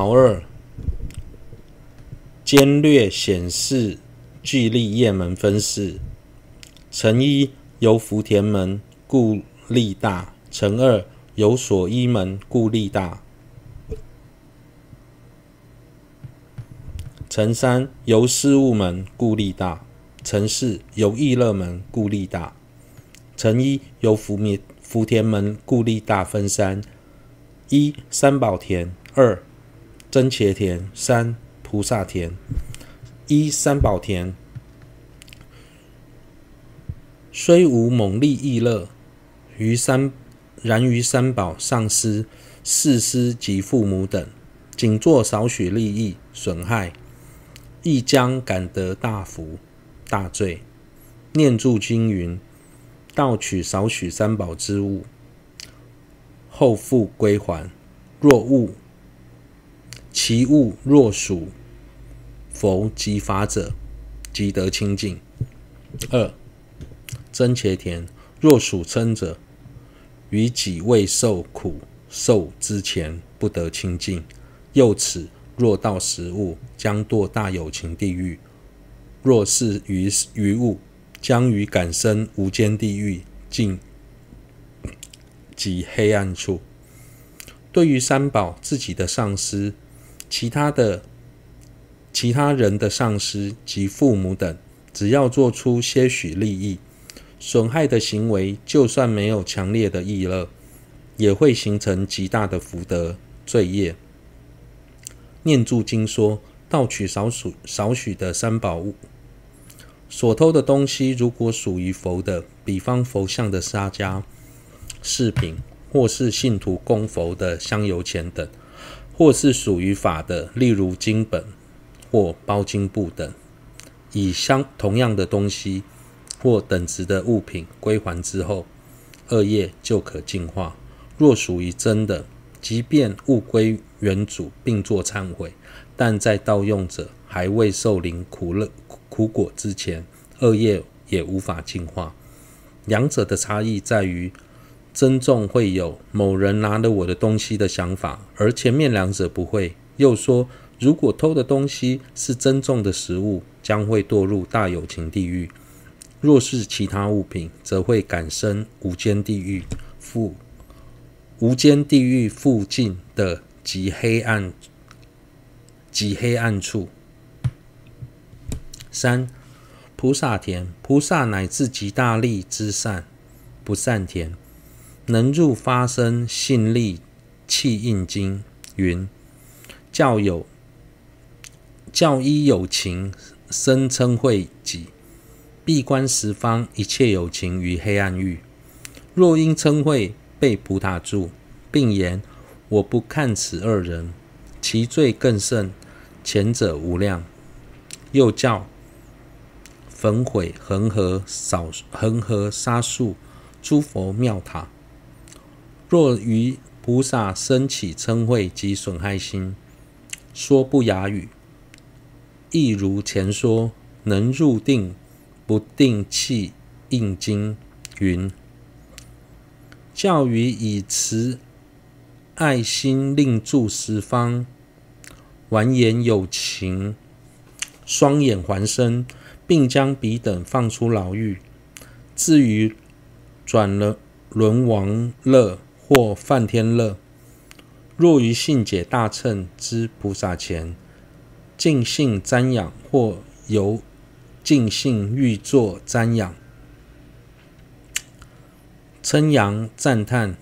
毛二，兼略显示巨利业门分四。乘一由福田门，故力大；乘二由所依门，故力大；乘三由事务门，故力大；乘四由意乐门，故力大。乘一由福田福田门，故力大。分三：一三宝田，二真伽田，三菩萨田。一三宝田。虽无猛利意乐，于三然于三宝上师、四师及父母等，仅作少许利益损害，亦将感得大福大罪。念住经云：盗取少许三宝之物，后复归还。若物其物若属佛及法者，即得清净。二真伽田，若属嗔者，于己未受苦受之前，不得清净。又此，若到实物，将堕大有情地狱；若是于于物，将于感生无间地狱，尽及黑暗处。对于三宝、自己的上师、其他的其他人的上司及父母等，只要做出些许利益。损害的行为，就算没有强烈的意乐，也会形成极大的福德罪业。念住经说，盗取少数少许的三宝物，所偷的东西，如果属于佛的，比方佛像的沙迦、饰品，或是信徒供佛的香油钱等，或是属于法的，例如经本或包经布等，以相同样的东西。或等值的物品归还之后，恶业就可净化。若属于真的，即便物归原主，并作忏悔，但在盗用者还未受领苦乐苦果之前，恶业也无法净化。两者的差异在于，尊重会有某人拿了我的东西的想法，而前面两者不会。又说，如果偷的东西是僧众的食物，将会堕入大友情地狱。若是其他物品，则会感生无间地狱附无间地狱附近的极黑暗极黑暗处。三菩萨田，菩萨乃至极大利之善不善田，能入发生信力契应经云：教有教依有情生称会己。闭关十方一切有情于黑暗狱，若因称会被菩萨住，并言我不看此二人，其罪更甚，前者无量。又教焚毁恒河扫恒河沙数诸佛庙塔。若于菩萨生起瞋恚及损害心，说不雅语，亦如前说，能入定。不定气应经云：教于以慈爱心令住十方，完颜有情，双眼环身，并将彼等放出牢狱。至于转轮轮王乐或梵天乐，若于信解大乘之菩萨前，尽兴瞻仰或由。尽兴欲作瞻仰，称扬赞叹，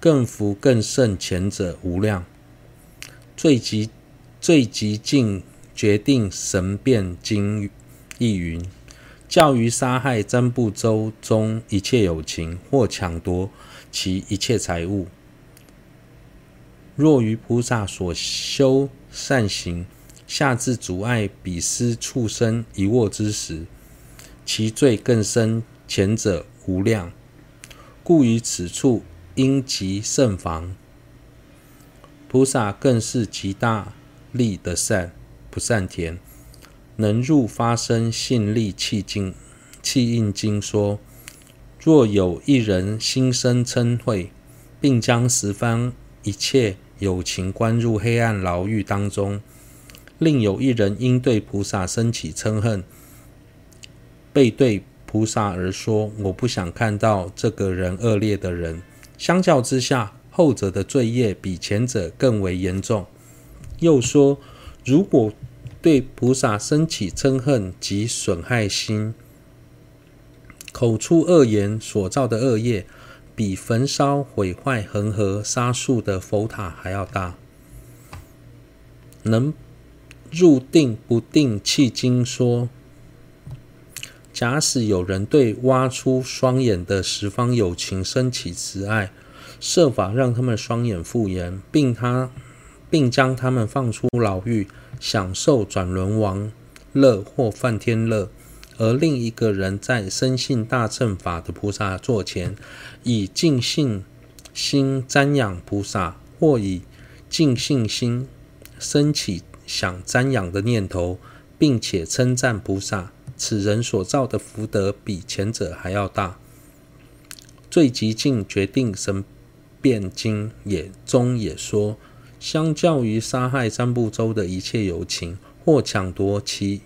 更福更胜前者无量。最极最极尽决定神变经亦云：教于杀害赡部洲中一切有情，或抢夺其一切财物。若于菩萨所修善行。下至阻碍彼施畜生一握之时，其罪更深，前者无量。故于此处应极慎防。菩萨更是极大力的善不善田，能入发生信力契经契应经说：若有一人心生嗔恚，并将十方一切有情关入黑暗牢狱当中，另有一人因对菩萨生起嗔恨，背对菩萨而说：“我不想看到这个人恶劣的人。”相较之下，后者的罪业比前者更为严重。又说：“如果对菩萨生起嗔恨及损害心，口出恶言所造的恶业，比焚烧毁坏恒河沙数的佛塔还要大。”能入定不定契经说。假使有人对挖出双眼的十方有情生起慈爱，设法让他们双眼复原，并他并将他们放出牢狱，享受转轮王乐或梵天乐，而另一个人在深信大乘法的菩萨座前，以净信心瞻仰菩萨，或以净信心升起想瞻仰的念头，并且称赞菩萨。此人所造的福德比前者还要大。最极静决定神变经也中也说，相较于杀害三部洲的一切有情，或抢夺其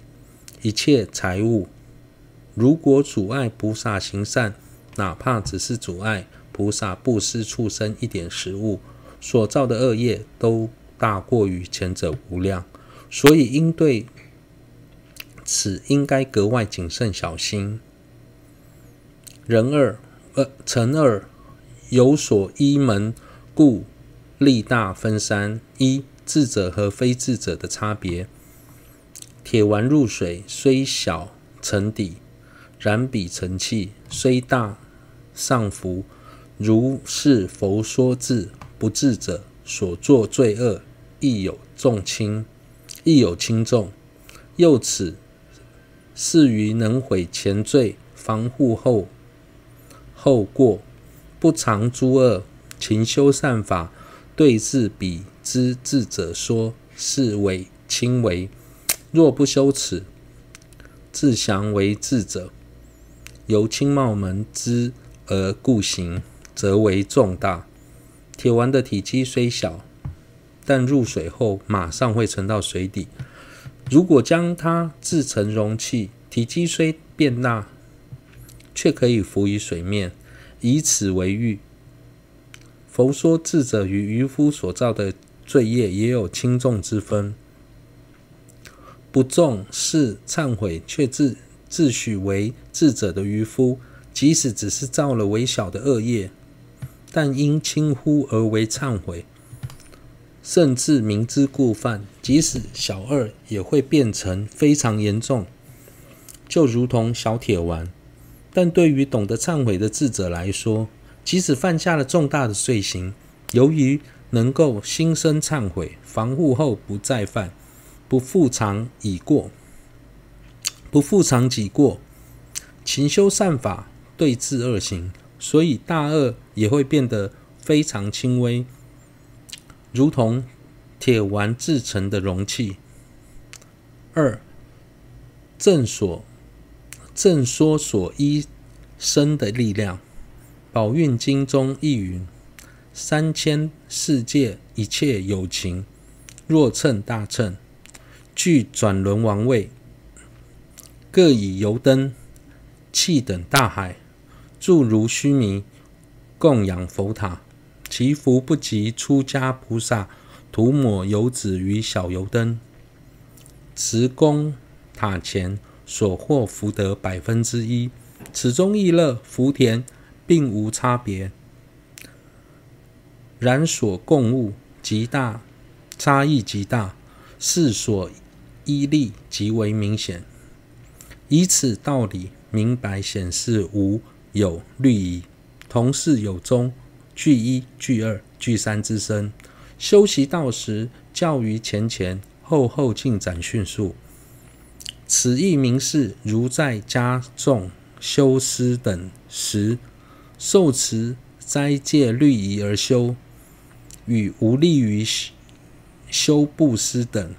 一切财物，如果阻碍菩萨行善，哪怕只是阻碍菩萨布施畜生一点食物，所造的恶业都大过于前者无量。所以应对。此应该格外谨慎小心。人二，呃，乘二有所依门，故力大分三：一、智者和非智者的差别。铁丸入水虽小沉底，然彼成器虽大上浮。如是佛说智不智者所作罪恶，亦有重轻，亦有轻重。又此。是于能悔前罪，防护后后过，不常诸恶，勤修善法，对治彼之智者说，是为轻为；若不修此，自降为智者，由轻冒门之而故行，则为重大。铁丸的体积虽小，但入水后马上会沉到水底。如果将它制成容器，体积虽变大，却可以浮于水面，以此为喻。佛说智者与渔夫所造的罪业也有轻重之分。不重视忏悔却自自诩为智者的渔夫，即使只是造了微小的恶业，但因轻忽而为忏悔。甚至明知故犯，即使小恶也会变成非常严重，就如同小铁丸。但对于懂得忏悔的智者来说，即使犯下了重大的罪行，由于能够心生忏悔，防护后不再犯，不复偿已过，不复常己过，勤修善法，对治恶行，所以大恶也会变得非常轻微。如同铁丸制成的容器。二正所正说所依生的力量，《宝运经》中亦云：三千世界一切有情，若乘大乘，具转轮王位，各以油灯、气等大海，住如须弥，供养佛塔。其福不及出家菩萨涂抹油脂于小油灯，持供塔前所获福德百分之一。此中意乐福田并无差别，然所供物极大差异极大，是所依力极为明显。以此道理明白显示无有律仪，同是有中。具一、具二、具三之身，修习道时，较于前前，后后进展迅速。此亦明示，如在家众修施等时，受持斋戒律仪而修，与无利于修布施等，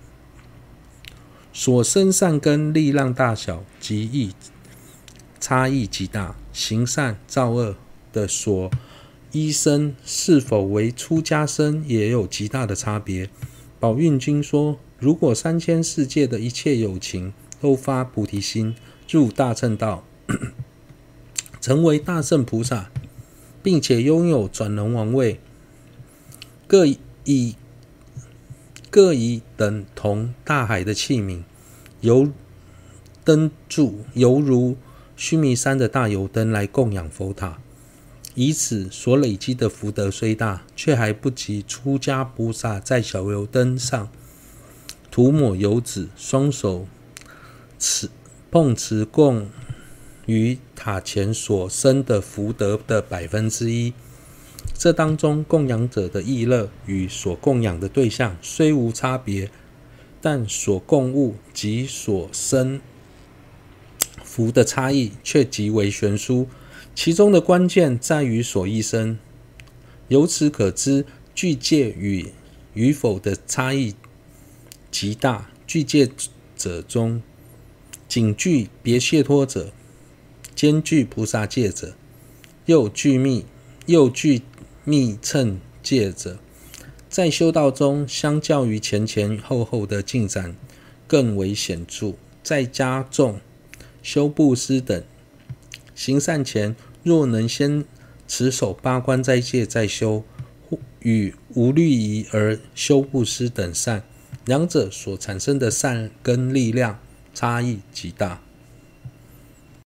所生善根力量大小，极异差异极大。行善造恶的所。医生是否为出家生也有极大的差别。宝运君说，如果三千世界的一切有情都发菩提心，入大乘道，成为大圣菩萨，并且拥有转轮王位，各以各以等同大海的器皿，由灯柱犹如须弥山的大油灯来供养佛塔，以此所累积的福德虽大，却还不及出家菩萨在小油灯上涂抹油脂，双手持碰瓷供于塔前所生的福德的百分之一。这当中供养者的意乐与所供养的对象虽无差别，但所供物及所生。福的差异却极为悬殊，其中的关键在于所一生。由此可知，具戒与与否的差异极大。具戒者中，仅具别解脱者，兼具菩萨戒者，又具密又具密乘戒者，在修道中，相较于前前后后的进展更为显著。在加重。修布施等行善前，若能先持守八关斋戒再修，与无虑仪而修布施等善，两者所产生的善根力量差异极大。